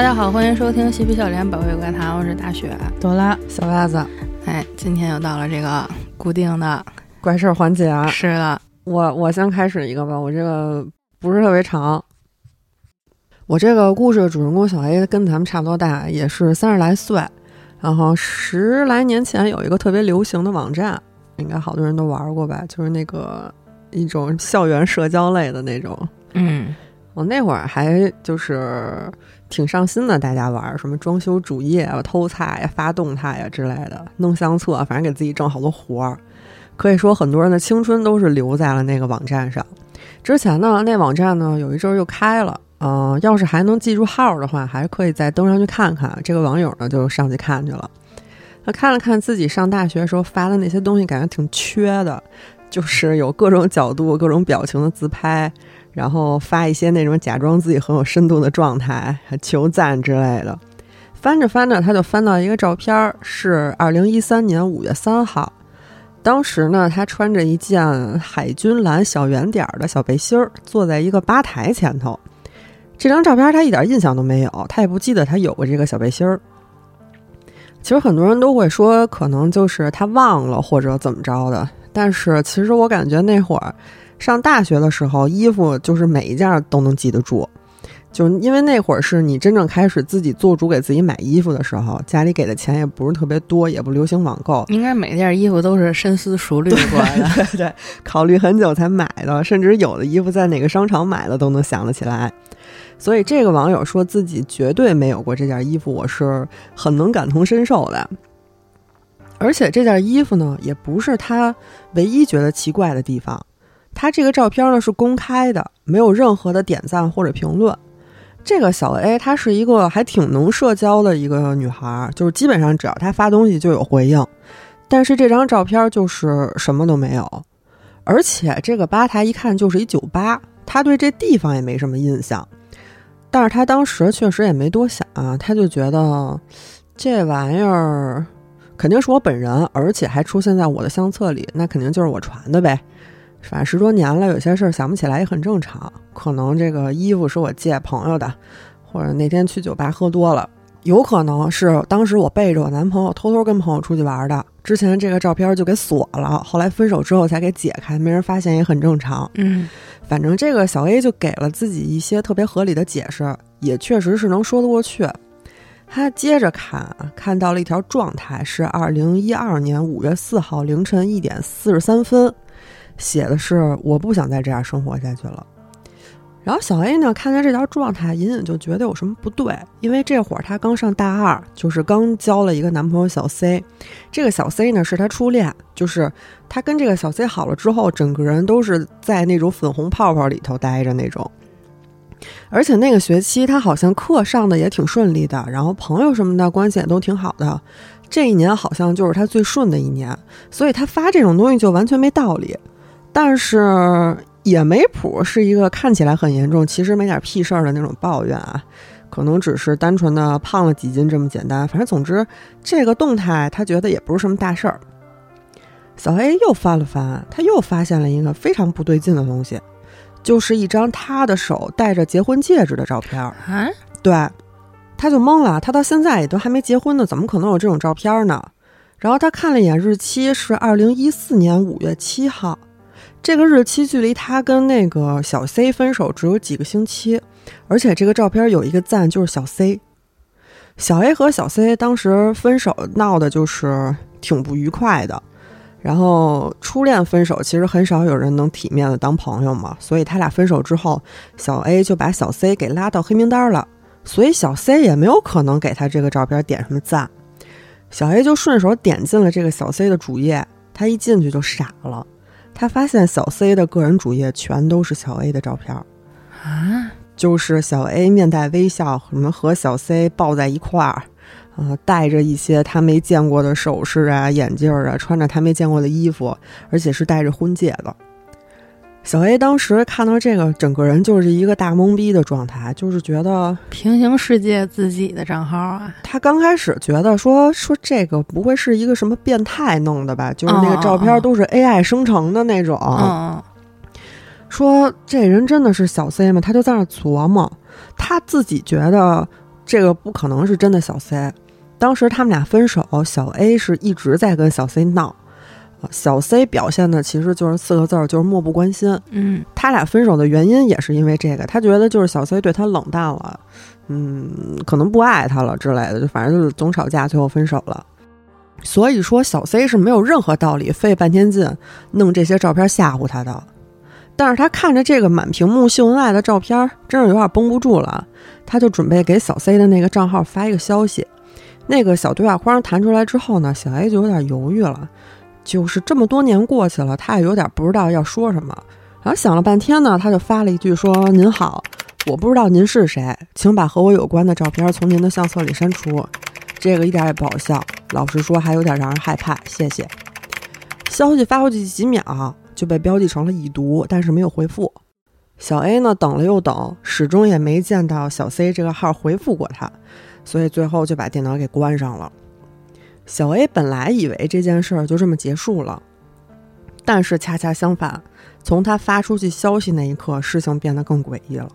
大家好，欢迎收听嬉皮笑脸宝贝怪谈，我是大雪。朵拉，小袜子，哎，今天又到了这个固定的怪事儿环节啊！是的，我我先开始一个吧，我这个不是特别长。我这个故事的主人公小 A 跟咱们差不多大，也是三十来岁。然后十来年前有一个特别流行的网站，应该好多人都玩过吧，就是那个一种校园社交类的那种。嗯，我那会儿还就是挺上心的，大家玩什么装修主页啊、偷菜呀、发动态呀之类的，弄相册，反正给自己挣好多活儿。可以说，很多人的青春都是留在了那个网站上。之前呢，那网站呢有一阵儿又开了。嗯，要是还能记住号的话，还可以再登上去看看。这个网友呢，就上去看去了。他看了看自己上大学时候发的那些东西，感觉挺缺的，就是有各种角度、各种表情的自拍，然后发一些那种假装自己很有深度的状态，求赞之类的。翻着翻着，他就翻到一个照片，是二零一三年五月三号。当时呢，他穿着一件海军蓝小圆点的小背心儿，坐在一个吧台前头。这张照片他一点印象都没有，他也不记得他有过这个小背心儿。其实很多人都会说，可能就是他忘了或者怎么着的。但是其实我感觉那会儿上大学的时候，衣服就是每一件都能记得住，就因为那会儿是你真正开始自己做主给自己买衣服的时候，家里给的钱也不是特别多，也不流行网购，应该每件衣服都是深思熟虑过的，对对，考虑很久才买的，甚至有的衣服在哪个商场买的都能想得起来。所以这个网友说自己绝对没有过这件衣服，我是很能感同身受的。而且这件衣服呢，也不是他唯一觉得奇怪的地方。他这个照片呢是公开的，没有任何的点赞或者评论。这个小 A 她是一个还挺能社交的一个女孩，就是基本上只要她发东西就有回应。但是这张照片就是什么都没有，而且这个吧台一看就是一酒吧，她对这地方也没什么印象。但是她当时确实也没多想，啊，她就觉得这玩意儿肯定是我本人，而且还出现在我的相册里，那肯定就是我传的呗。反正十多年了，有些事儿想不起来也很正常。可能这个衣服是我借朋友的，或者那天去酒吧喝多了，有可能是当时我背着我男朋友偷偷跟朋友出去玩的。之前这个照片就给锁了，后来分手之后才给解开，没人发现也很正常。嗯。反正这个小 A 就给了自己一些特别合理的解释，也确实是能说得过去。他接着看，看到了一条状态，是二零一二年五月四号凌晨一点四十三分，写的是“我不想再这样生活下去了”。然后小 A 呢，看见这条状态，隐隐就觉得有什么不对，因为这会儿她刚上大二，就是刚交了一个男朋友小 C。这个小 C 呢，是她初恋，就是她跟这个小 C 好了之后，整个人都是在那种粉红泡泡里头待着那种。而且那个学期她好像课上的也挺顺利的，然后朋友什么的关系也都挺好的。这一年好像就是她最顺的一年，所以她发这种东西就完全没道理。但是。也没谱，是一个看起来很严重，其实没点屁事儿的那种抱怨啊，可能只是单纯的胖了几斤这么简单。反正总之，这个动态他觉得也不是什么大事儿。小黑又翻了翻，他又发现了一个非常不对劲的东西，就是一张他的手戴着结婚戒指的照片啊。对，他就懵了，他到现在也都还没结婚呢，怎么可能有这种照片呢？然后他看了一眼日期，是二零一四年五月七号。这个日期距离他跟那个小 C 分手只有几个星期，而且这个照片有一个赞，就是小 C。小 A 和小 C 当时分手闹的就是挺不愉快的，然后初恋分手其实很少有人能体面的当朋友嘛，所以他俩分手之后，小 A 就把小 C 给拉到黑名单了，所以小 C 也没有可能给他这个照片点什么赞。小 A 就顺手点进了这个小 C 的主页，他一进去就傻了。他发现小 C 的个人主页全都是小 A 的照片，啊，就是小 A 面带微笑，什么和小 C 抱在一块儿，啊，戴着一些他没见过的首饰啊、眼镜啊，穿着他没见过的衣服，而且是戴着婚戒的。小 A 当时看到这个，整个人就是一个大懵逼的状态，就是觉得平行世界自己的账号啊。他刚开始觉得说说这个不会是一个什么变态弄的吧？就是那个照片都是 AI 生成的那种。嗯。说这人真的是小 C 吗？他就在那琢磨，他自己觉得这个不可能是真的小 C。当时他们俩分手，小 A 是一直在跟小 C 闹，啊，小 C 表现的其实就是四个字儿，就是漠不关心。嗯，他俩分手的原因也是因为这个，他觉得就是小 C 对他冷淡了，嗯，可能不爱他了之类的，就反正就是总吵架，最后分手了。所以说，小 C 是没有任何道理费半天劲弄这些照片吓唬他的。但是他看着这个满屏幕秀恩爱的照片，真是有点绷不住了，他就准备给小 C 的那个账号发一个消息。那个小对话框弹出来之后呢，小 A 就有点犹豫了。就是这么多年过去了，他也有点不知道要说什么。然后想了半天呢，他就发了一句说：“您好，我不知道您是谁，请把和我有关的照片从您的相册里删除。”这个一点也不好笑，老实说还有点让人害怕。谢谢。消息发过去几秒就被标记成了已读，但是没有回复。小 A 呢等了又等，始终也没见到小 C 这个号回复过他。所以最后就把电脑给关上了。小 A 本来以为这件事儿就这么结束了，但是恰恰相反，从他发出去消息那一刻，事情变得更诡异了。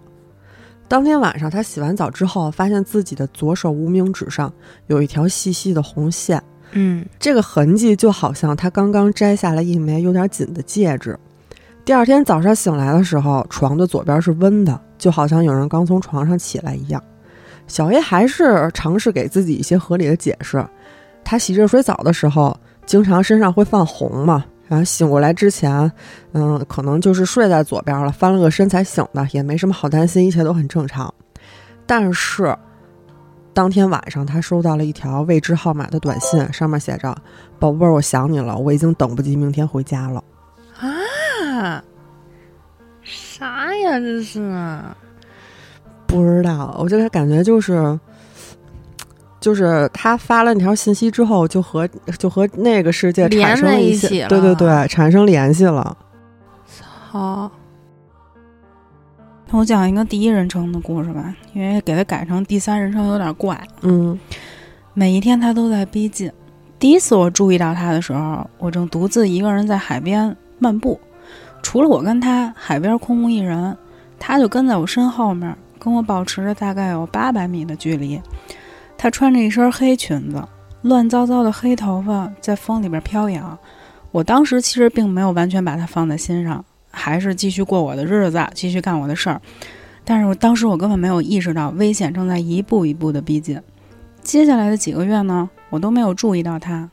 当天晚上，他洗完澡之后，发现自己的左手无名指上有一条细细的红线，嗯，这个痕迹就好像他刚刚摘下了一枚有点紧的戒指。第二天早上醒来的时候，床的左边是温的，就好像有人刚从床上起来一样。小 A 还是尝试给自己一些合理的解释。他洗热水澡的时候，经常身上会泛红嘛，然后醒过来之前，嗯，可能就是睡在左边了，翻了个身才醒的，也没什么好担心，一切都很正常。但是当天晚上，他收到了一条未知号码的短信，上面写着：“宝贝儿，我想你了，我已经等不及明天回家了。”啊，啥呀这是？不知道，我就感觉就是，就是他发了那条信息之后，就和就和那个世界产生了一些，对对对，产生联系了。好，那我讲一个第一人称的故事吧，因为给他改成第三人称有点怪。嗯，每一天他都在逼近。第一次我注意到他的时候，我正独自一个人在海边漫步，除了我跟他，海边空无一人，他就跟在我身后面。跟我保持着大概有八百米的距离，她穿着一身黑裙子，乱糟糟的黑头发在风里边飘扬。我当时其实并没有完全把她放在心上，还是继续过我的日子，继续干我的事儿。但是我当时我根本没有意识到危险正在一步一步的逼近。接下来的几个月呢，我都没有注意到她。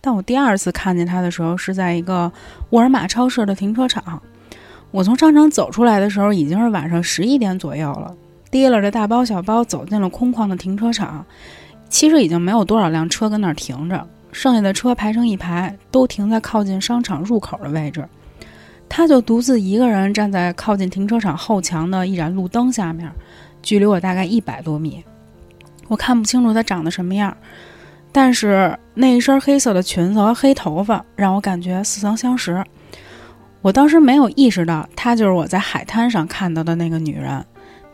但我第二次看见她的时候，是在一个沃尔玛超市的停车场。我从商场走出来的时候，已经是晚上十一点左右了。提了着大包小包走进了空旷的停车场，其实已经没有多少辆车跟那儿停着，剩下的车排成一排，都停在靠近商场入口的位置。他就独自一个人站在靠近停车场后墙的一盏路灯下面，距离我大概一百多米。我看不清楚他长得什么样，但是那一身黑色的裙子和黑头发让我感觉似曾相识。我当时没有意识到，她就是我在海滩上看到的那个女人。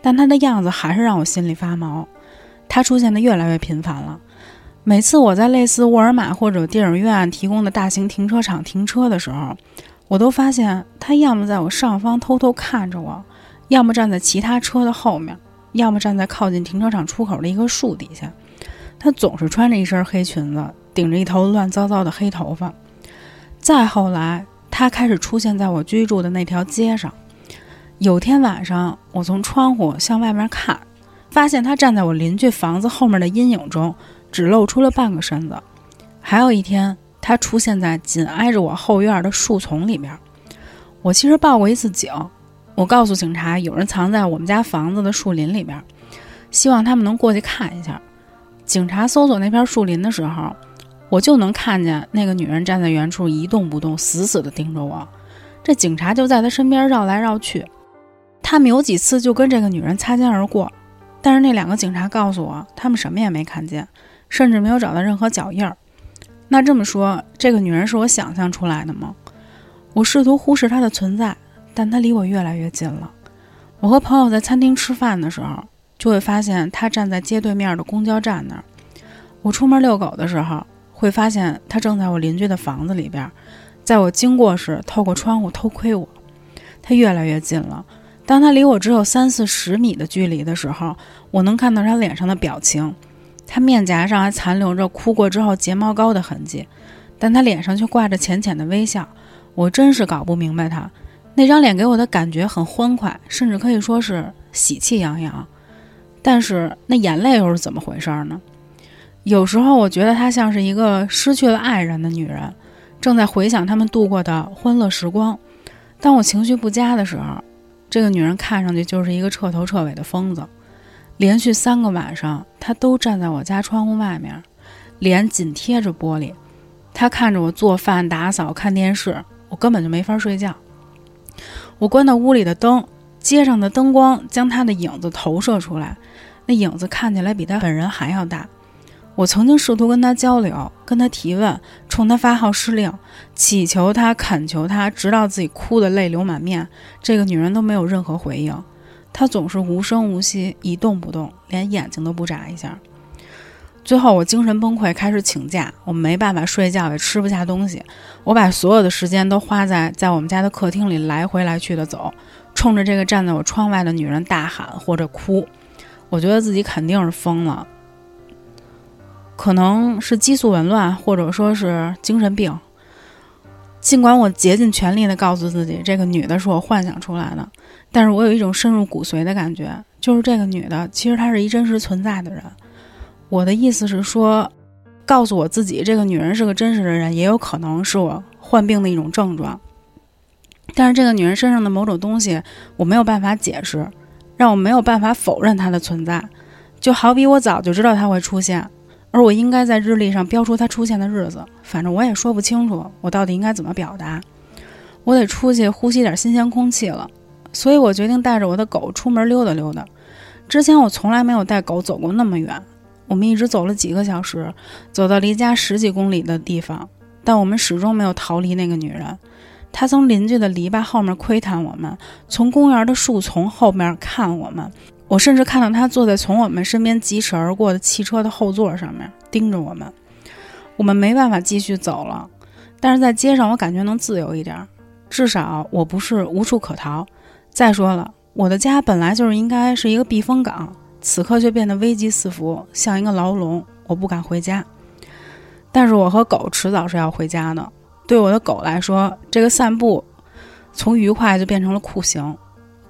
但他的样子还是让我心里发毛，他出现的越来越频繁了。每次我在类似沃尔玛或者电影院提供的大型停车场停车的时候，我都发现他要么在我上方偷偷看着我，要么站在其他车的后面，要么站在靠近停车场出口的一棵树底下。他总是穿着一身黑裙子，顶着一头乱糟糟的黑头发。再后来，他开始出现在我居住的那条街上。有天晚上，我从窗户向外面看，发现他站在我邻居房子后面的阴影中，只露出了半个身子。还有一天，他出现在紧挨着我后院的树丛里边。我其实报过一次警，我告诉警察有人藏在我们家房子的树林里边，希望他们能过去看一下。警察搜索那片树林的时候，我就能看见那个女人站在原处一动不动，死死地盯着我。这警察就在他身边绕来绕去。他们有几次就跟这个女人擦肩而过，但是那两个警察告诉我，他们什么也没看见，甚至没有找到任何脚印儿。那这么说，这个女人是我想象出来的吗？我试图忽视她的存在，但她离我越来越近了。我和朋友在餐厅吃饭的时候，就会发现她站在街对面的公交站那儿。我出门遛狗的时候，会发现她正在我邻居的房子里边，在我经过时透过窗户偷窥我。她越来越近了。当他离我只有三四十米的距离的时候，我能看到他脸上的表情，他面颊上还残留着哭过之后睫毛膏的痕迹，但他脸上却挂着浅浅的微笑。我真是搞不明白他那张脸给我的感觉很欢快，甚至可以说是喜气洋洋。但是那眼泪又是怎么回事呢？有时候我觉得她像是一个失去了爱人的女人，正在回想他们度过的欢乐时光。当我情绪不佳的时候，这个女人看上去就是一个彻头彻尾的疯子。连续三个晚上，她都站在我家窗户外面，脸紧贴着玻璃，她看着我做饭、打扫、看电视，我根本就没法睡觉。我关到屋里的灯，街上的灯光将她的影子投射出来，那影子看起来比她本人还要大。我曾经试图跟他交流，跟他提问，冲他发号施令，祈求他、恳求他，直到自己哭得泪流满面，这个女人都没有任何回应。她总是无声无息，一动不动，连眼睛都不眨一下。最后，我精神崩溃，开始请假。我没办法睡觉，也吃不下东西。我把所有的时间都花在在我们家的客厅里来回来去的走，冲着这个站在我窗外的女人大喊或者哭。我觉得自己肯定是疯了，可能是激素紊乱，或者说是精神病。尽管我竭尽全力地告诉自己，这个女的是我幻想出来的，但是我有一种深入骨髓的感觉，就是这个女的其实她是一真实存在的人。我的意思是说，告诉我自己这个女人是个真实的人，也有可能是我患病的一种症状。但是这个女人身上的某种东西，我没有办法解释，让我没有办法否认她的存在。就好比我早就知道她会出现，而我应该在日历上标出它出现的日子。反正我也说不清楚，我到底应该怎么表达。我得出去呼吸点新鲜空气了，所以我决定带着我的狗出门溜达溜达。之前我从来没有带狗走过那么远。我们一直走了几个小时，走到离家十几公里的地方，但我们始终没有逃离那个女人。她从邻居的篱笆后面窥探我们，从公园的树丛后面看我们。我甚至看到他坐在从我们身边疾驰而过的汽车的后座上面，盯着我们。我们没办法继续走了，但是在街上我感觉能自由一点，至少我不是无处可逃。再说了，我的家本来就是应该是一个避风港。此刻却变得危机四伏，像一个牢笼。我不敢回家，但是我和狗迟早是要回家的。对我的狗来说，这个散步从愉快就变成了酷刑。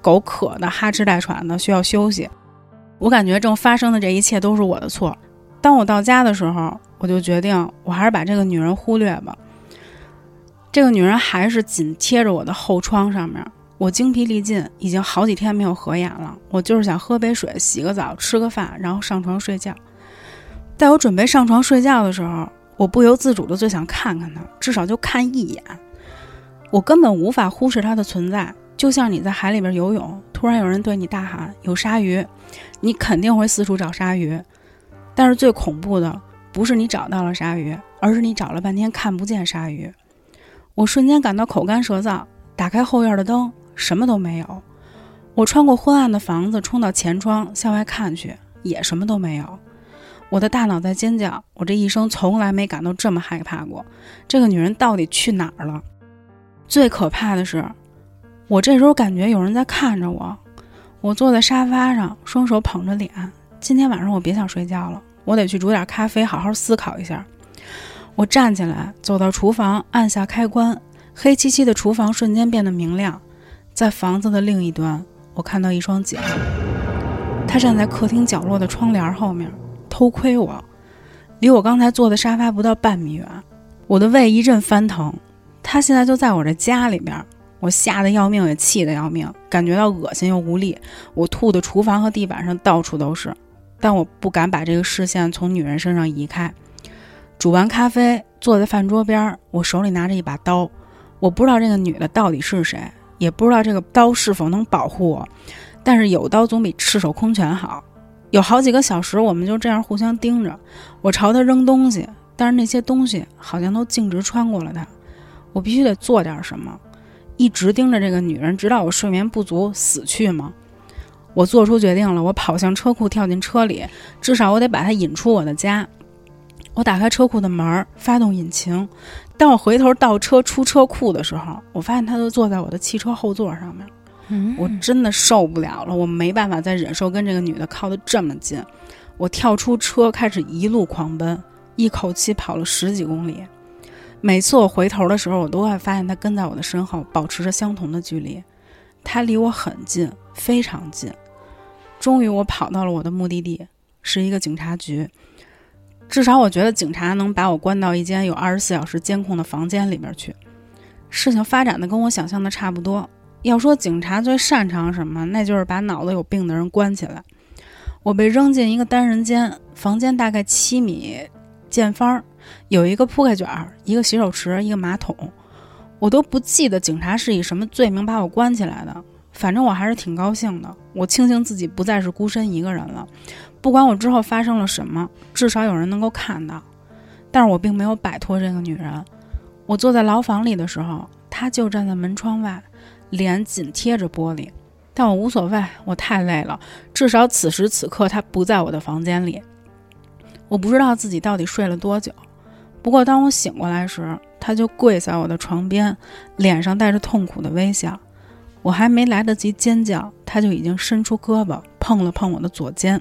狗渴的哈哧带喘的，需要休息。我感觉正发生的这一切都是我的错。当我到家的时候，我就决定，我还是把这个女人忽略吧。这个女人还是紧贴着我的后窗上面。我精疲力尽，已经好几天没有合眼了。我就是想喝杯水、洗个澡、吃个饭，然后上床睡觉。在我准备上床睡觉的时候，我不由自主的就想看看她，至少就看一眼。我根本无法忽视她的存在，就像你在海里边游泳，突然有人对你大喊“有鲨鱼”，你肯定会四处找鲨鱼。但是最恐怖的不是你找到了鲨鱼，而是你找了半天看不见鲨鱼。我瞬间感到口干舌燥，打开后院的灯。什么都没有。我穿过昏暗的房子，冲到前窗向外看去，也什么都没有。我的大脑在尖叫，我这一生从来没感到这么害怕过。这个女人到底去哪儿了？最可怕的是，我这时候感觉有人在看着我。我坐在沙发上，双手捧着脸。今天晚上我别想睡觉了，我得去煮点咖啡，好好思考一下。我站起来，走到厨房，按下开关，黑漆漆的厨房瞬间变得明亮。在房子的另一端，我看到一双脚。他站在客厅角落的窗帘后面，偷窥我。离我刚才坐的沙发不到半米远，我的胃一阵翻腾。他现在就在我这家里边，我吓得要命，也气得要命，感觉到恶心又无力。我吐的厨房和地板上到处都是，但我不敢把这个视线从女人身上移开。煮完咖啡，坐在饭桌边，我手里拿着一把刀。我不知道这个女的到底是谁。也不知道这个刀是否能保护我，但是有刀总比赤手空拳好。有好几个小时，我们就这样互相盯着。我朝他扔东西，但是那些东西好像都径直穿过了他。我必须得做点什么，一直盯着这个女人，直到我睡眠不足死去吗？我做出决定了，我跑向车库，跳进车里，至少我得把她引出我的家。我打开车库的门，发动引擎。当我回头倒车出车库的时候，我发现她都坐在我的汽车后座上面。嗯我真的受不了了，我没办法再忍受跟这个女的靠得这么近。我跳出车，开始一路狂奔，一口气跑了十几公里。每次我回头的时候，我都会发现他跟在我的身后，保持着相同的距离。他离我很近，非常近。终于，我跑到了我的目的地，是一个警察局。至少我觉得警察能把我关到一间有二十四小时监控的房间里边去。事情发展的跟我想象的差不多。要说警察最擅长什么，那就是把脑子有病的人关起来。我被扔进一个单人间，房间大概七米见方，有一个铺盖卷儿，一个洗手池，一个马桶。我都不记得警察是以什么罪名把我关起来的，反正我还是挺高兴的。我庆幸自己不再是孤身一个人了，不管我之后发生了什么，至少有人能够看到。但是我并没有摆脱这个女人。我坐在牢房里的时候，她就站在门窗外，脸紧贴着玻璃。但我无所谓，我太累了。至少此时此刻，她不在我的房间里。我不知道自己到底睡了多久。不过当我醒过来时，他就跪在我的床边，脸上带着痛苦的微笑。我还没来得及尖叫，他就已经伸出胳膊碰了碰我的左肩，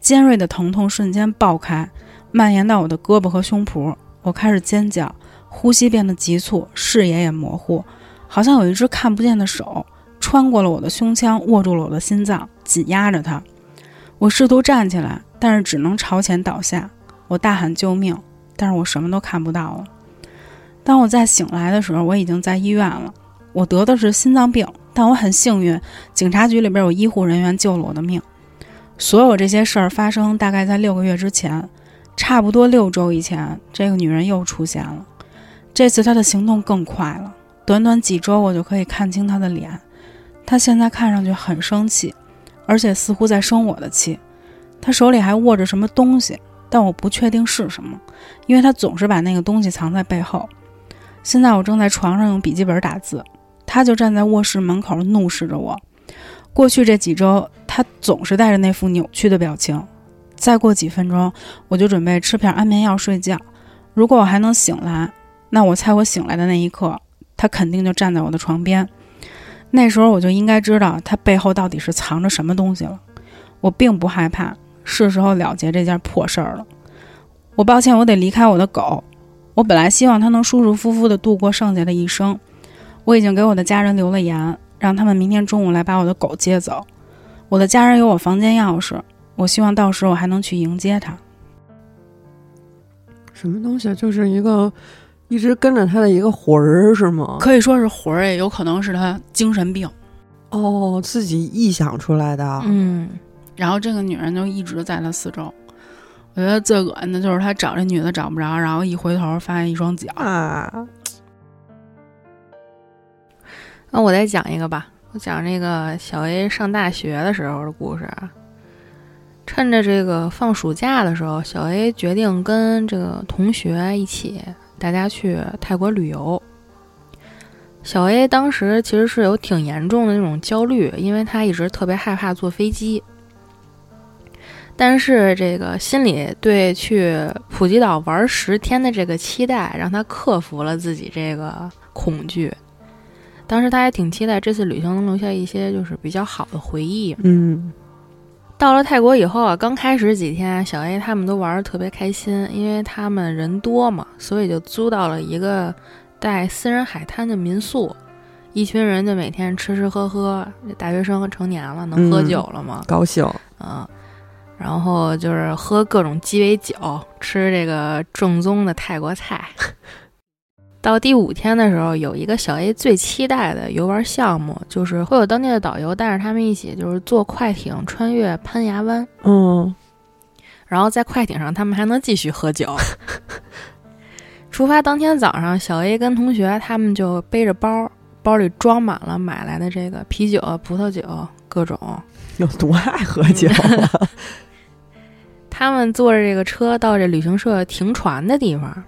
尖锐的疼痛瞬间爆开，蔓延到我的胳膊和胸脯。我开始尖叫，呼吸变得急促，视野也模糊，好像有一只看不见的手穿过了我的胸腔，握住了我的心脏，紧压着它。我试图站起来，但是只能朝前倒下。我大喊救命，但是我什么都看不到了。当我再醒来的时候，我已经在医院了。我得的是心脏病，但我很幸运，警察局里边有医护人员救了我的命。所有这些事儿发生大概在六个月之前，差不多六周以前，这个女人又出现了。这次她的行动更快了，短短几周我就可以看清她的脸。她现在看上去很生气，而且似乎在生我的气。她手里还握着什么东西，但我不确定是什么，因为他总是把那个东西藏在背后。现在我正在床上用笔记本打字，他就站在卧室门口怒视着我。过去这几周，他总是带着那副扭曲的表情。再过几分钟，我就准备吃片安眠药睡觉。如果我还能醒来，那我猜我醒来的那一刻，他肯定就站在我的床边。那时候我就应该知道他背后到底是藏着什么东西了。我并不害怕，是时候了结这件破事儿了。我抱歉，我得离开我的狗。我本来希望它能舒舒服服地度过剩下的一生。我已经给我的家人留了言，让他们明天中午来把我的狗接走。我的家人有我房间钥匙，我希望到时我还能去迎接他。什么东西？就是一个一直跟着他的一个魂儿，是吗？可以说是魂儿，也有可能是他精神病。哦，自己臆想出来的。嗯，然后这个女人就一直在他四周。我觉得最恶心的就是他找这女的找不着，然后一回头发现一双脚。啊，那我再讲一个吧，我讲这个小 A 上大学的时候的故事啊。趁着这个放暑假的时候，小 A 决定跟这个同学一起，大家去泰国旅游。小 A 当时其实是有挺严重的那种焦虑，因为他一直特别害怕坐飞机。但是这个心里对去普吉岛玩十天的这个期待，让他克服了自己这个恐惧。当时他还挺期待这次旅行能留下一些就是比较好的回忆。嗯，到了泰国以后啊，刚开始几天，小 A 他们都玩的特别开心，因为他们人多嘛，所以就租到了一个带私人海滩的民宿，一群人就每天吃吃喝喝。大学生成年了，能喝嗯酒了吗？高兴。啊，然后就是喝各种鸡尾酒，吃这个正宗的泰国菜。到第五天的时候，有一个小 A 最期待的游玩项目，就是会有当地的导游带着他们一起，就是坐快艇穿越攀崖湾，嗯，然后在快艇上他们还能继续喝酒。出发当天早上，小 A 跟同学他们就背着包，包里装满了买来的这个啤酒、葡萄酒各种。有多爱喝酒啊？他们坐着这个车到这旅行社停船的地方，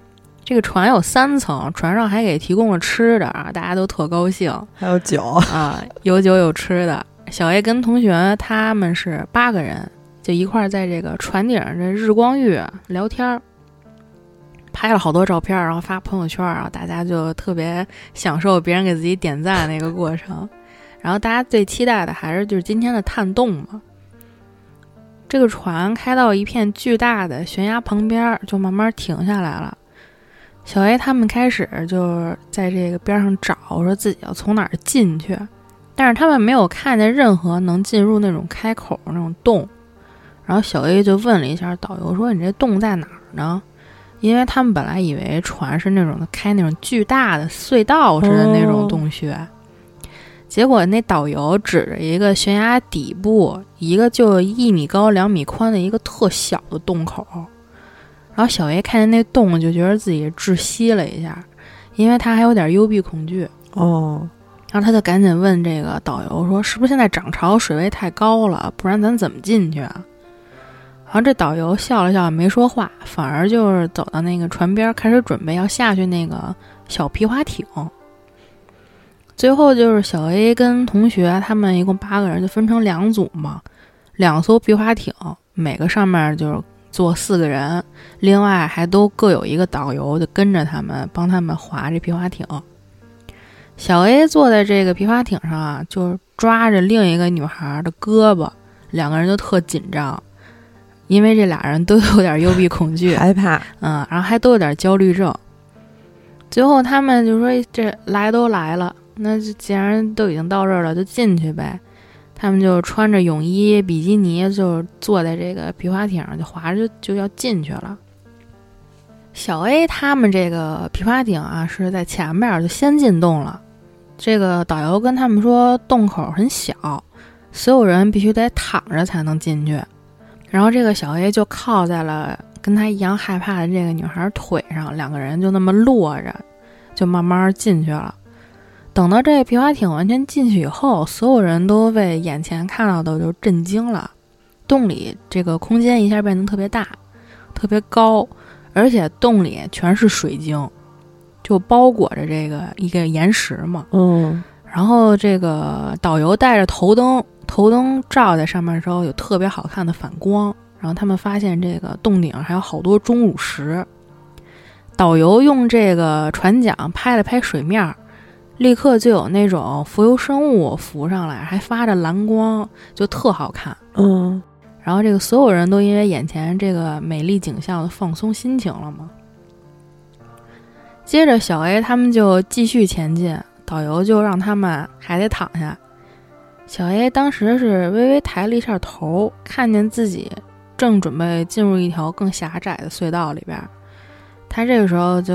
这个船有三层，船上还给提供了吃的啊，大家都特高兴还有酒。啊，有酒有吃的。小 A 跟同学他们是八个人，就一块儿在这个船顶上这日光浴聊天儿，拍了好多照片，然后发朋友圈，然后大家就特别享受别人给自己点赞那个过程。然后大家最期待的还是就是今天的探洞嘛。这个船开到一片巨大的悬崖旁边，就慢慢停下来了。小 A 他们开始就是在这个边上找，说自己要从哪儿进去，但是他们没有看见任何能进入那种开口那种洞。然后小 A 就问了一下导游，说：“你这洞在哪儿呢？”因为他们本来以为船是那种开那种巨大的隧道似的那种洞穴，结果那导游指着一个悬崖底部一个就一米高两米宽的一个特小的洞口，然后小 A 看见那洞就觉得自己窒息了一下，因为他还有点幽闭恐惧哦，然后他就赶紧问这个导游说：“是不是现在涨潮，水位太高了？不然咱怎么进去啊？”然后这导游笑了笑，没说话，反而就是走到那个船边，开始准备要下去那个小皮划艇。最后就是小 A 跟同学他们一共八个人，就分成两组嘛，两艘皮划艇，每个上面就是坐四个人，另外还都各有一个导游，就跟着他们帮他们划这皮划艇。小 A 坐在这个皮划艇上啊，就是抓着另一个女孩的胳膊，两个人就特紧张。因为这俩人都有点幽闭恐惧，害怕，嗯，然后还都有点焦虑症。最后他们就说：“这来都来了，那既然都已经到这儿了，就进去呗。”他们就穿着泳衣、比基尼，就坐在这个皮划艇上，就划着就要进去了。小 A 他们这个皮划艇啊，是在前面就先进洞了。这个导游跟他们说，洞口很小，所有人必须得躺着才能进去。然后这个小 A 就靠在了跟他一样害怕的这个女孩腿上，两个人就那么落着，就慢慢进去了。等到这皮划艇完全进去以后，所有人都被眼前看到的就震惊了。洞里这个空间一下变得特别大，特别高，而且洞里全是水晶，就包裹着这个一个岩石嘛。嗯。然后这个导游带着头灯。头灯照在上面的时候，有特别好看的反光。然后他们发现这个洞顶还有好多钟乳石。导游用这个船桨拍了拍水面，立刻就有那种浮游生物浮上来，还发着蓝光，就特好看。嗯。然后这个所有人都因为眼前这个美丽景象放松心情了嘛。接着小 A 他们就继续前进，导游就让他们还得躺下。小 A 当时是微微抬了一下头，看见自己正准备进入一条更狭窄的隧道里边，他这个时候就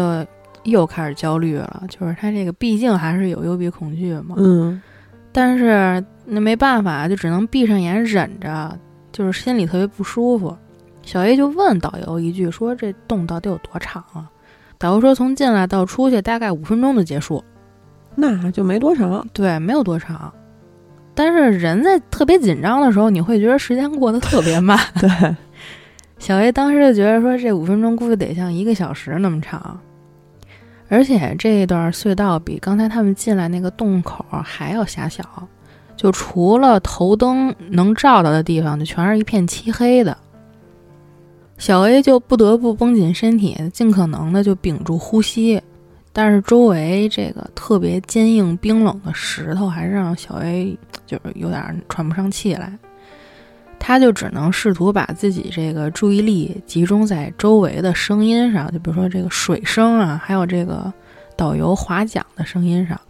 又开始焦虑了。就是他这个毕竟还是有幽闭恐惧嘛，嗯，但是那没办法，就只能闭上眼忍着，就是心里特别不舒服。小 A 就问导游一句，说这洞到底有多长啊？导游说从进来到出去大概五分钟就结束，那就没多长，对，没有多长。但是人在特别紧张的时候，你会觉得时间过得特别慢。对，小 A 当时就觉得说，这五分钟估计得像一个小时那么长，而且这一段隧道比刚才他们进来那个洞口还要狭小，就除了头灯能照到的地方，就全是一片漆黑的。小 A 就不得不绷紧身体，尽可能的就屏住呼吸。但是周围这个特别坚硬冰冷的石头，还是让小 A 就是有点喘不上气来。他就只能试图把自己这个注意力集中在周围的声音上，就比如说这个水声啊，还有这个导游划桨的声音上。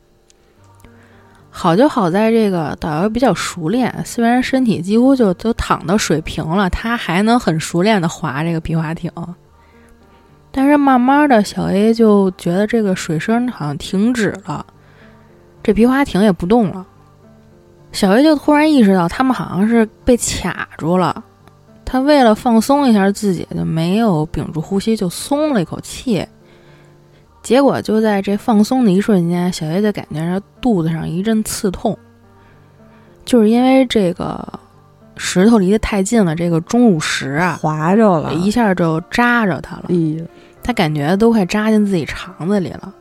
好就好在这个导游比较熟练，虽然身体几乎就都躺到水平了，他还能很熟练的划这个皮划艇。但是慢慢的小 A 就觉得这个水声好像停止了，这皮划艇也不动了。小 A 就突然意识到他们好像是被卡住了，他为了放松一下自己，就没有屏住呼吸，就松了一口气。结果就在这放松的一瞬间，小 A 就感觉着肚子上一阵刺痛，就是因为这个石头离得太近了，这个钟乳石啊划着了，一下就扎着他了。他感觉都快扎进自己肠子里了，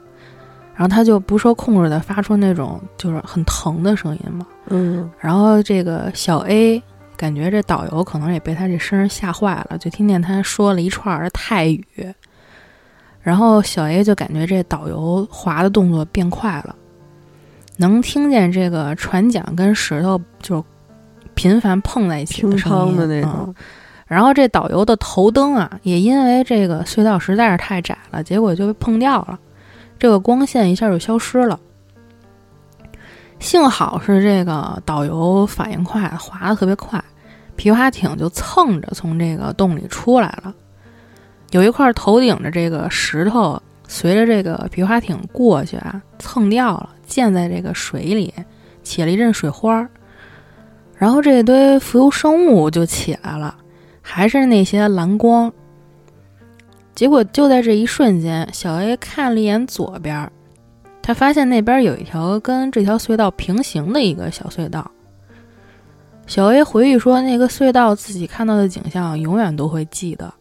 然后他就不受控制的发出那种就是很疼的声音嘛。嗯，然后这个小 A 感觉这导游可能也被他这声吓坏了，就听见他说了一串的泰语，然后小 A 就感觉这导游滑的动作变快了，能听见这个船桨跟石头就频繁碰在一起的声音的那嗯种，然后这导游的头灯啊，也因为这个隧道实在是太窄了，结果就被碰掉了，这个光线一下就消失了。幸好是这个导游反应快，滑的特别快，皮划艇就蹭着从这个洞里出来了。有一块头顶着这个石头，随着这个皮划艇过去啊，蹭掉了，溅在这个水里，起了一阵水花儿。然后这一堆浮游生物就起来了。还是那些蓝光。结果就在这一瞬间，小 A 看了一眼左边，他发现那边有一条跟这条隧道平行的一个小隧道。小 A 回忆说，那个隧道自己看到的景象永远都会记得。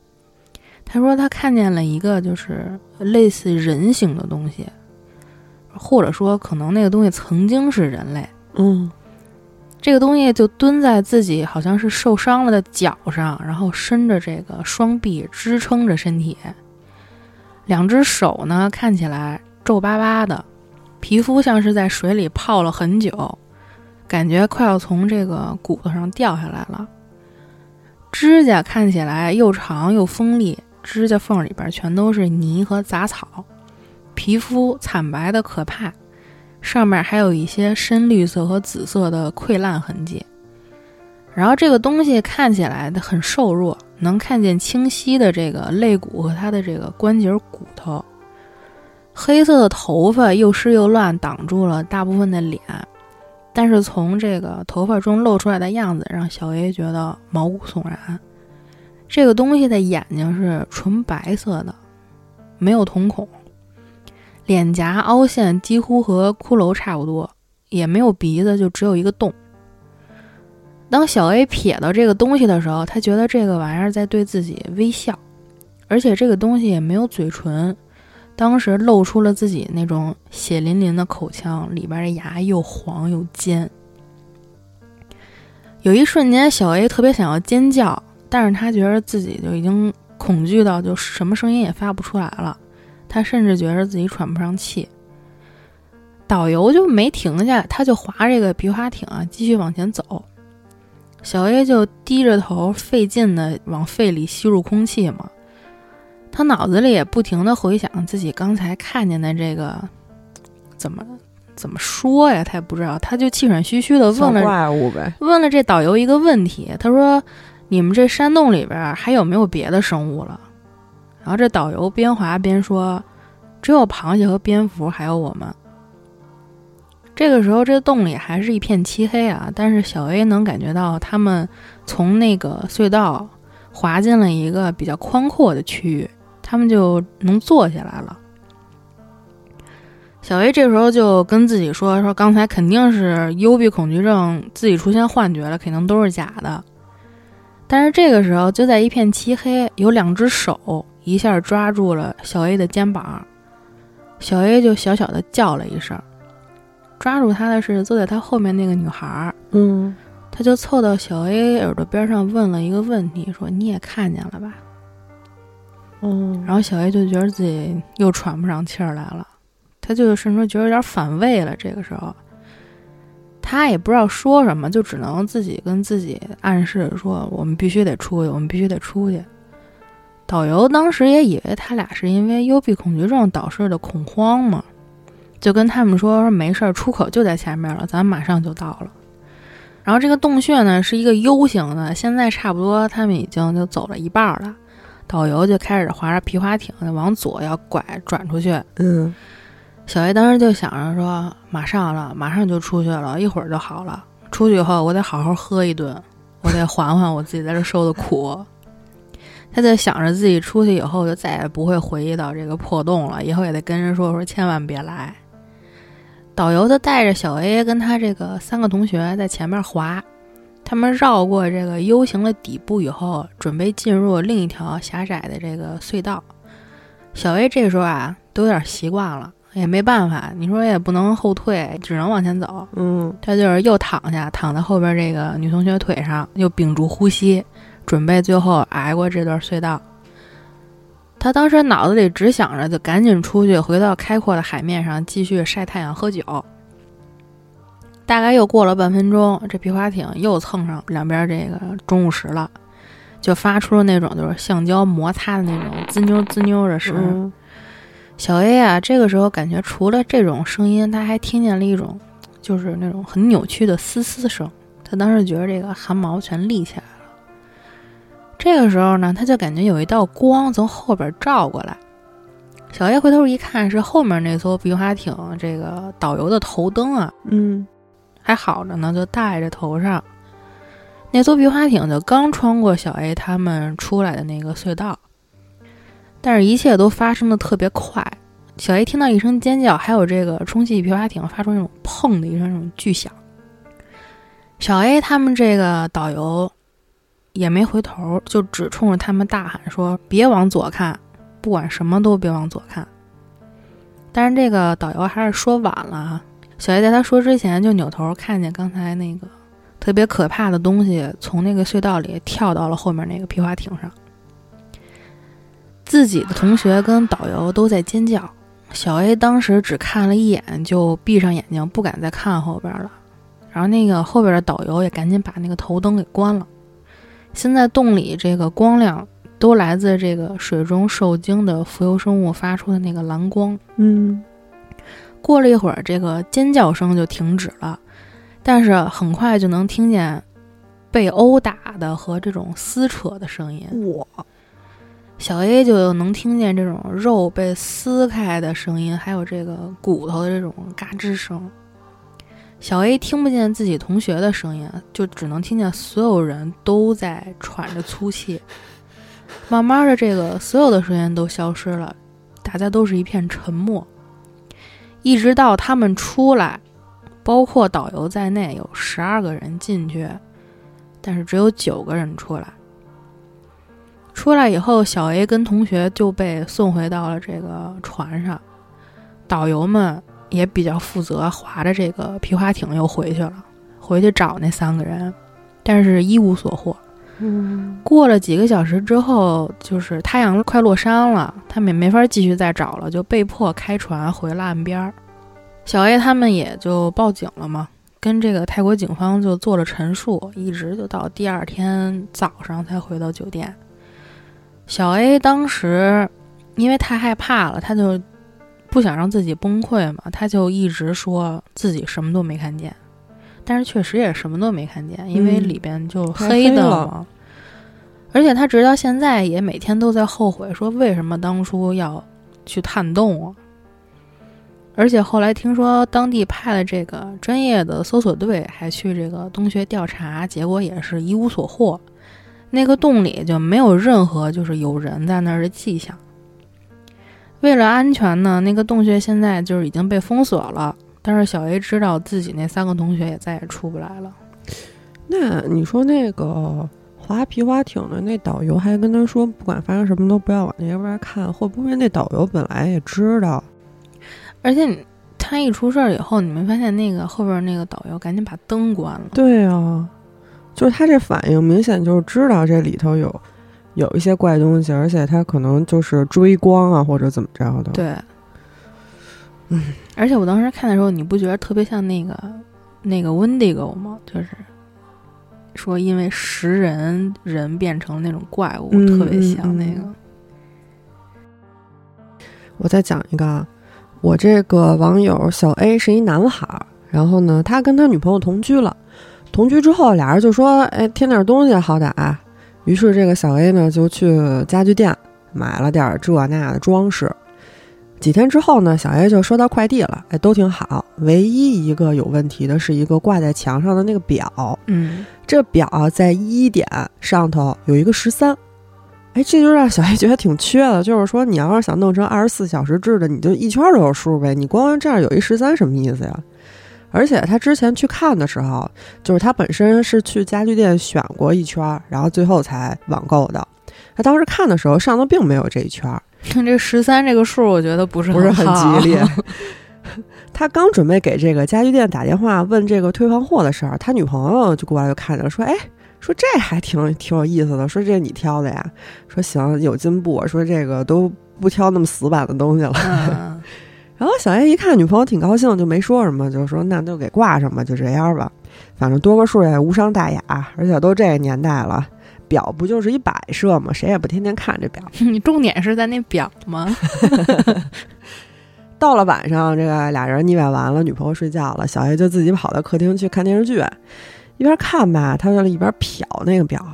他说他看见了一个就是类似人形的东西，或者说可能那个东西曾经是人类。嗯这个东西就蹲在自己好像是受伤了的脚上，然后伸着这个双臂支撑着身体，两只手呢看起来皱巴巴的，皮肤像是在水里泡了很久，感觉快要从这个骨头上掉下来了。指甲看起来又长又锋利，指甲缝里边全都是泥和杂草，皮肤惨白的可怕。上面还有一些深绿色和紫色的溃烂痕迹。然后这个东西看起来很瘦弱，能看见清晰的这个肋骨和它的这个关节骨头。黑色的头发又湿又乱，挡住了大部分的脸。但是从这个头发中露出来的样子，让小 A 觉得毛骨悚然。这个东西的眼睛是纯白色的，没有瞳孔。脸颊凹陷几乎和骷髅差不多，也没有鼻子，就只有一个洞。当小 A 瞥到这个东西的时候，他觉得这个玩意儿在对自己微笑，而且这个东西也没有嘴唇，当时露出了自己那种血淋淋的口腔，里边的牙又黄又尖。有一瞬间，小 A 特别想要尖叫，但是他觉得自己就已经恐惧到就什么声音也发不出来了。他甚至觉得自己喘不上气，导游就没停下，他就划这个皮划艇啊，继续往前走。小 A 就低着头，费劲的往肺里吸入空气嘛。他脑子里也不停的回想自己刚才看见的这个，怎么怎么说呀？他也不知道，他就气喘吁吁的问了怪物呗，问了这导游一个问题，他说：“你们这山洞里边还有没有别的生物了？”然后这导游边滑边说：“只有螃蟹和蝙蝠，还有我们。”这个时候，这洞里还是一片漆黑啊，但是小 A 能感觉到他们从那个隧道滑进了一个比较宽阔的区域，他们就能坐下来了。小 A 这时候就跟自己说：“说刚才肯定是幽闭恐惧症，自己出现幻觉了，肯定都是假的。”但是这个时候，就在一片漆黑，有两只手一下抓住了小 A 的肩膀，小 A 就小小的叫了一声。抓住他的是坐在他后面那个女孩，嗯，他就凑到小 A 耳朵边上问了一个问题，说：“你也看见了吧？”嗯，然后小 A 就觉得自己又喘不上气儿来了，他就甚至觉得有点反胃了。这个时候，他也不知道说什么，就只能自己跟自己暗示说：“我们必须得出去，我们必须得出去。”导游当时也以为他俩是因为幽闭恐惧症导致的恐慌嘛，就跟他们说：“说没事儿，出口就在前面了，咱马上就到了。”然后这个洞穴呢是一个 U 型的，现在差不多他们已经就走了一半了。导游就开始划着皮划艇往左要拐转出去，嗯，小 A 当时就想着说，马上了，马上就出去了，一会儿就好了。出去以后，我得好好喝一顿，我得缓缓我自己在这受的苦。他就想着自己出去以后就再也不会回忆到这个破洞了，以后也得跟人说说千万别来。导游就带着小 A 跟他这个三个同学在前面滑，他们绕过这个 U 型的底部以后，准备进入另一条狭窄的这个隧道。小 A 这时候啊，都有点习惯了，也没办法，你说也不能后退，只能往前走。嗯，他就是又躺下，躺在后边这个女同学腿上，又屏住呼吸，准备最后挨过这段隧道。他当时脑子里只想着就赶紧出去，回到开阔的海面上继续晒太阳喝酒。大概又过了半分钟，这皮划艇又蹭上两边这个钟乳石了，就发出了那种就是橡胶摩擦的那种滋妞滋妞的声。嗯小 A 啊，这个时候感觉除了这种声音，他还听见了一种就是那种很扭曲的嘶嘶声。他当时觉得这个汗毛全立起来了。这个时候呢，他就感觉有一道光从后边照过来。小 A 回头一看，是后面那艘皮划艇这个导游的头灯啊，嗯还好着呢，就戴着头上。那艘皮划艇就刚穿过小 A 他们出来的那个隧道，但是一切都发生的特别快。小 A 听到一声尖叫，还有这个充气皮划艇发出那种砰的一声那种巨响。小 A 他们这个导游也没回头，就只冲着他们大喊说：“别往左看，不管什么都别往左看。”但是这个导游还是说晚了啊。小 A 在他说之前就扭头看见刚才那个特别可怕的东西从那个隧道里跳到了后面那个皮划艇上。自己的同学跟导游都在尖叫，小 A 当时只看了一眼就闭上眼睛，不敢再看后边了。然后那个后边的导游也赶紧把那个头灯给关了。现在洞里这个光亮都来自这个水中受精的浮游生物发出的那个蓝光。嗯过了一会儿，这个尖叫声就停止了，但是很快就能听见被殴打的和这种撕扯的声音。哇，小 A 就能听见这种肉被撕开的声音，还有这个骨头的这种嘎吱声。小 A 听不见自己同学的声音，就只能听见所有人都在喘着粗气。慢慢的，这个所有的声音都消失了，大家都是一片沉默。一直到他们出来，包括导游在内，有十二个人进去，但是只有九个人出来。出来以后，小 A 跟同学就被送回到了这个船上，导游们也比较负责，划着这个皮划艇又回去了，回去找那三个人，但是一无所获。嗯过了几个小时之后，就是太阳快落山了，他们也没法继续再找了，就被迫开船回了岸边儿。小 A 他们也就报警了嘛，跟这个泰国警方就做了陈述，一直就到第二天早上才回到酒店。小 A 当时因为太害怕了，他就不想让自己崩溃嘛，他就一直说自己什么都没看见，但是确实也什么都没看见，因为嗯里边就黑的嘛。而且他直到现在也每天都在后悔，说为什么当初要去探洞啊？而且后来听说当地派了这个专业的搜索队，还去这个洞穴调查，结果也是一无所获。那个洞里就没有任何就是有人在那儿的迹象。为了安全呢，那个洞穴现在就是已经被封锁了。但是小 A 知道自己那三个同学也再也出不来了。那你说那个划皮划艇的那导游还跟他说，不管发生什么都不要往那边看，会不会那导游本来也知道？而且你他一出事儿以后，你没发现那个后边那个导游赶紧把灯关了？对啊，就是他这反应明显就是知道这里头有有一些怪东西，而且他可能就是追光啊，或者怎么着的。，对，嗯，而且我当时看的时候，你不觉得特别像那个那个 Wendigo 吗？就是说因为食人人变成那种怪物，嗯特别像那个。嗯我再讲一个啊，我这个网友小 A 是一男孩儿，然后呢，他跟他女朋友同居了。同居之后，俩人就说：“哎，添点东西好歹。”于是这个小 A 呢就去家具店买了点这那的装饰。几天之后呢，小 A 就收到快递了，哎，都挺好。唯一一个有问题的是一个挂在墙上的那个表，嗯，这表啊在一点上头有一个十三，哎，这就让小 A 觉得挺缺的。就是说，你要是想弄成二十四小时制的，你就一圈都有数呗，你光这样有一十三什么意思呀？而且他之前去看的时候，就是他本身是去家具店选过一圈，然后最后才网购的。他当时看的时候上头并没有这一圈，看 这十三这个数，我觉得不是不是很吉利。他刚准备给这个家具店打电话问这个退换货的事儿，他女朋友就过来就看见了，说：“哎，说这还挺挺有意思的，说这你挑的呀？说行，有进步，说这个都不挑那么死板的东西了。嗯，然后小 A 一看女朋友挺高兴，就没说什么，就说那就给挂上吧，就这样吧，反正多个数也无伤大雅，而且都这个年代了，表不就是一摆设吗？谁也不天天看这表。你重点是在那表吗？到了晚上，这个俩人腻歪完了，女朋友睡觉了，小 A 就自己跑到客厅去看电视剧，一边看吧，他就一边瞟那个表，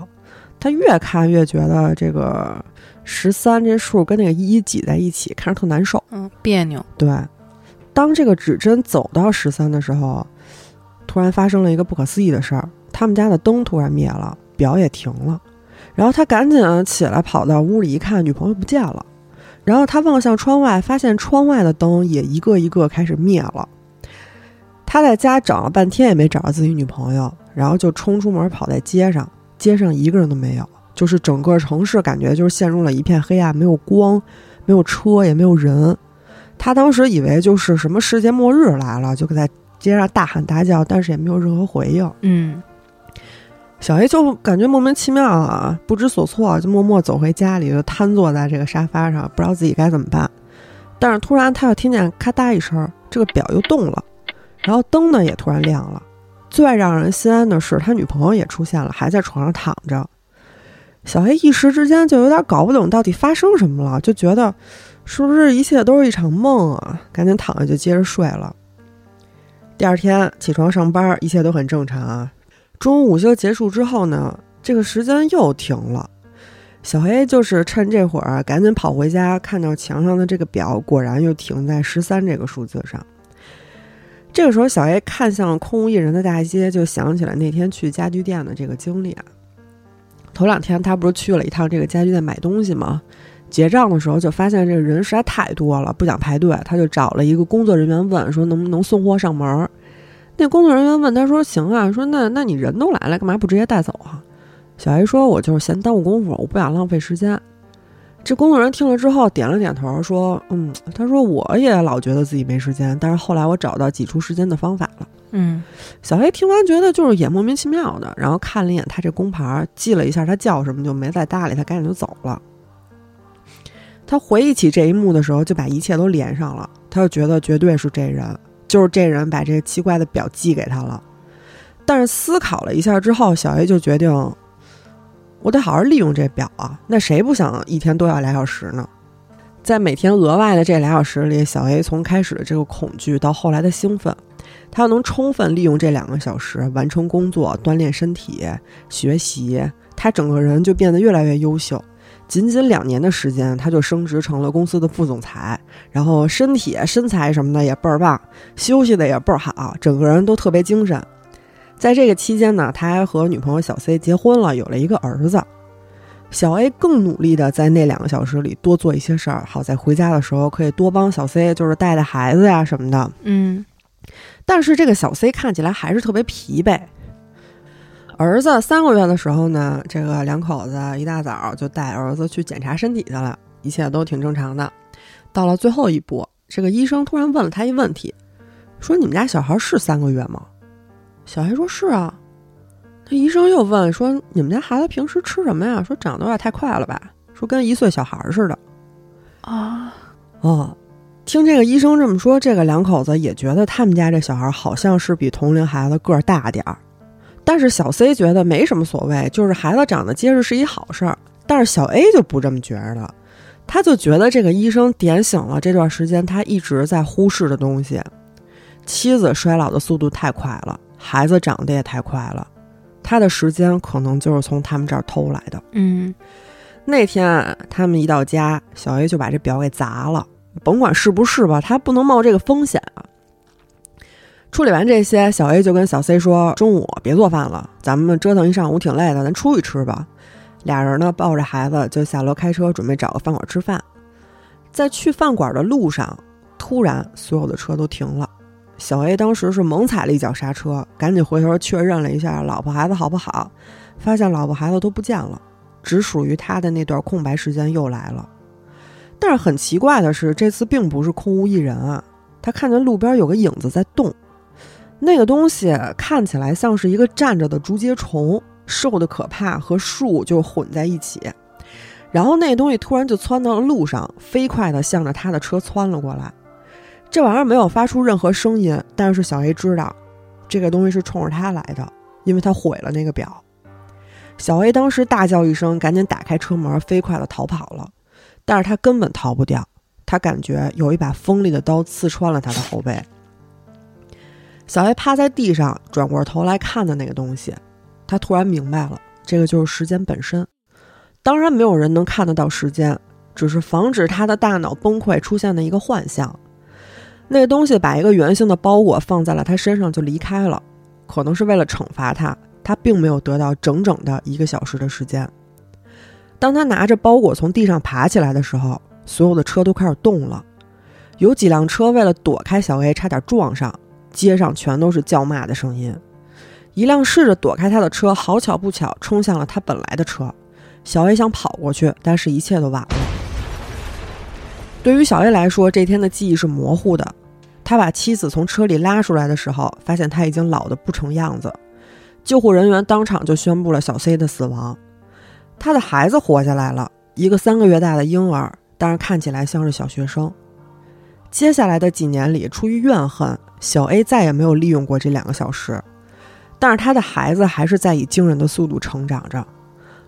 他越看越觉得这个十三这数跟那个一挤在一起，看着特难受。嗯，别扭。对，当这个指针走到十三的时候，突然发生了一个不可思议的事儿，他们家的灯突然灭了，表也停了，然后他赶紧起来跑到屋里一看，女朋友不见了。然后他望向窗外，发现窗外的灯也一个一个开始灭了。他在家找了半天也没找到自己女朋友，然后就冲出门跑在街上，街上一个人都没有，就是整个城市感觉就是陷入了一片黑暗，没有光，没有车，也没有人。他当时以为就是什么世界末日来了，就在街上大喊大叫，但是也没有任何回应。嗯，小 A 就感觉莫名其妙啊，不知所措，就默默走回家里，就瘫坐在这个沙发上，不知道自己该怎么办。但是突然他又听见咔嗒一声，这个表又动了，然后灯呢也突然亮了。最让人心安的是，他女朋友也出现了，还在床上躺着。小黑一时之间就有点搞不懂到底发生什么了，就觉得是不是一切都是一场梦啊？赶紧躺下就接着睡了。第二天起床上班，一切都很正常啊。中午午休结束之后呢，这个时间又停了。小黑就是趁这会儿赶紧跑回家，看到墙上的这个表果然又停在十三这个数字上。这个时候，小 A 看向空无一人的大街，就想起来那天去家具店的这个经历啊。头两天他不是去了一趟这个家具店买东西吗？结账的时候就发现这个人实在太多了，不想排队，他就找了一个工作人员问说能不能送货上门。那工作人员问他说：“行啊，说那那你人都来了，干嘛不直接带走啊？”小 A 说：“我就是嫌耽误功夫，我不想浪费时间。”这工作人员听了之后点了点头，说：“嗯。”他说：“我也老觉得自己没时间，但是后来我找到挤出时间的方法了。”嗯，小 A 听完觉得就是也莫名其妙的，然后看了一眼他这工牌，记了一下他叫什么，就没再搭理他，赶紧就走了。他回忆起这一幕的时候，就把一切都连上了，他就觉得绝对是这人。就是这人把这奇怪的表寄给他了，但是思考了一下之后，小 A 就决定，我得好好利用这表啊！那谁不想一天多要俩小时呢？在每天额外的这俩小时里，小 A 从开始的这个恐惧到后来的兴奋，他要能充分利用这两个小时完成工作、锻炼身体、学习，他整个人就变得越来越优秀。仅仅两年的时间，他就升职成了公司的副总裁，然后身体、身材什么的也倍儿棒，休息的也倍儿好，整个人都特别精神。在这个期间呢，他还和女朋友小 C 结婚了，有了一个儿子。小 A 更努力的在那两个小时里多做一些事儿，好在回家的时候可以多帮小 C，就是带带孩子呀什么的。嗯，但是这个小 C 看起来还是特别疲惫。儿子三个月的时候呢，这个两口子一大早就带儿子去检查身体去了，一切都挺正常的。到了最后一步，这个医生突然问了他一问题，说：“你们家小孩是三个月吗？”小 A 说：“是啊。”那医生又问说：“你们家孩子平时吃什么呀？”说：“长得有点太快了吧？”说：“跟一岁小孩似的。”啊，哦，听这个医生这么说，这个两口子也觉得他们家这小孩好像是比同龄孩子个儿大点儿。但是小 C 觉得没什么所谓，就是孩子长得结实是一好事儿。但是小 A 就不这么觉得，他就觉得这个医生点醒了这段时间他一直在忽视的东西：妻子衰老的速度太快了，孩子长得也太快了，他的时间可能就是从他们这儿偷来的。嗯，那天他们一到家，小 A 就把这表给砸了，甭管是不是吧，他不能冒这个风险啊。处理完这些，小 A 就跟小 C 说：“中午别做饭了，咱们折腾一上午挺累的，咱出去吃吧。”俩人呢抱着孩子就下楼开车，准备找个饭馆吃饭。在去饭馆的路上，突然所有的车都停了。小 A 当时是猛踩了一脚刹车，赶紧回头确认了一下老婆孩子好不好，发现老婆孩子都不见了，只属于他的那段空白时间又来了。但是很奇怪的是，这次并不是空无一人啊，他看见路边有个影子在动。那个东西看起来像是一个站着的竹节虫，瘦的可怕，和树就混在一起。然后那东西突然就窜到了路上，飞快地向着他的车窜了过来。这玩意儿没有发出任何声音，但是小 A 知道，这个东西是冲着他来的，因为他毁了那个表。小 A 当时大叫一声，赶紧打开车门，飞快地逃跑了。但是他根本逃不掉，他感觉有一把锋利的刀刺穿了他的后背。小 A 趴在地上，转过头来看的那个东西，他突然明白了，这个就是时间本身。当然，没有人能看得到时间，只是防止他的大脑崩溃出现的一个幻象。那个东西把一个圆形的包裹放在了他身上，就离开了，可能是为了惩罚他。他并没有得到整整的一个小时的时间。当他拿着包裹从地上爬起来的时候，所有的车都开始动了，有几辆车为了躲开小 A，差点撞上。街上全都是叫骂的声音，一辆试着躲开他的车，好巧不巧冲向了他本来的车。小 A 想跑过去，但是一切都晚了。对于小 A 来说，这天的记忆是模糊的。他把妻子从车里拉出来的时候，发现他已经老得不成样子。救护人员当场就宣布了小 C 的死亡。他的孩子活下来了，一个三个月大的婴儿，但是看起来像是小学生。接下来的几年里，出于怨恨，小 A 再也没有利用过这两个小时。但是他的孩子还是在以惊人的速度成长着。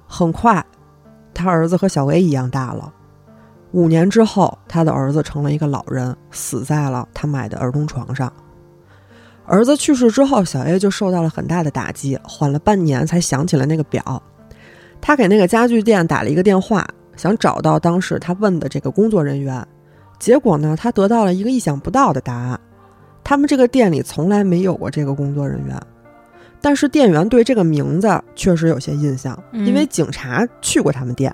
很快，他儿子和小 A 一样大了。五年之后，他的儿子成了一个老人，死在了他买的儿童床上。儿子去世之后，小 A 就受到了很大的打击，缓了半年才想起了那个表。他给那个家具店打了一个电话，想找到当时他问的这个工作人员。结果呢，他得到了一个意想不到的答案。他们这个店里从来没有过这个工作人员，但是店员对这个名字确实有些印象，因为警察去过他们店。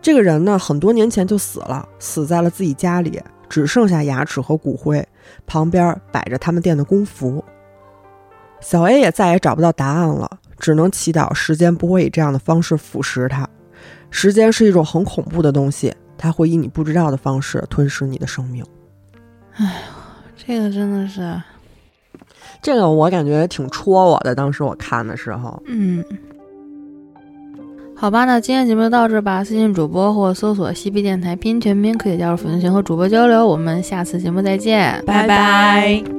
这个人呢，很多年前就死了，死在了自己家里，只剩下牙齿和骨灰，旁边摆着他们店的工服。小 A 也再也找不到答案了，只能祈祷时间不会以这样的方式腐蚀它。时间是一种很恐怖的东西。它会以你不知道的方式吞噬你的生命。哎呦，这个真的是，这个我感觉挺戳我的。当时我看的时候，嗯，好吧，那今天节目就到这吧。私信主播或搜索“西皮电台”拼音全拼，可以加入粉丝群和主播交流。我们下次节目再见，拜拜。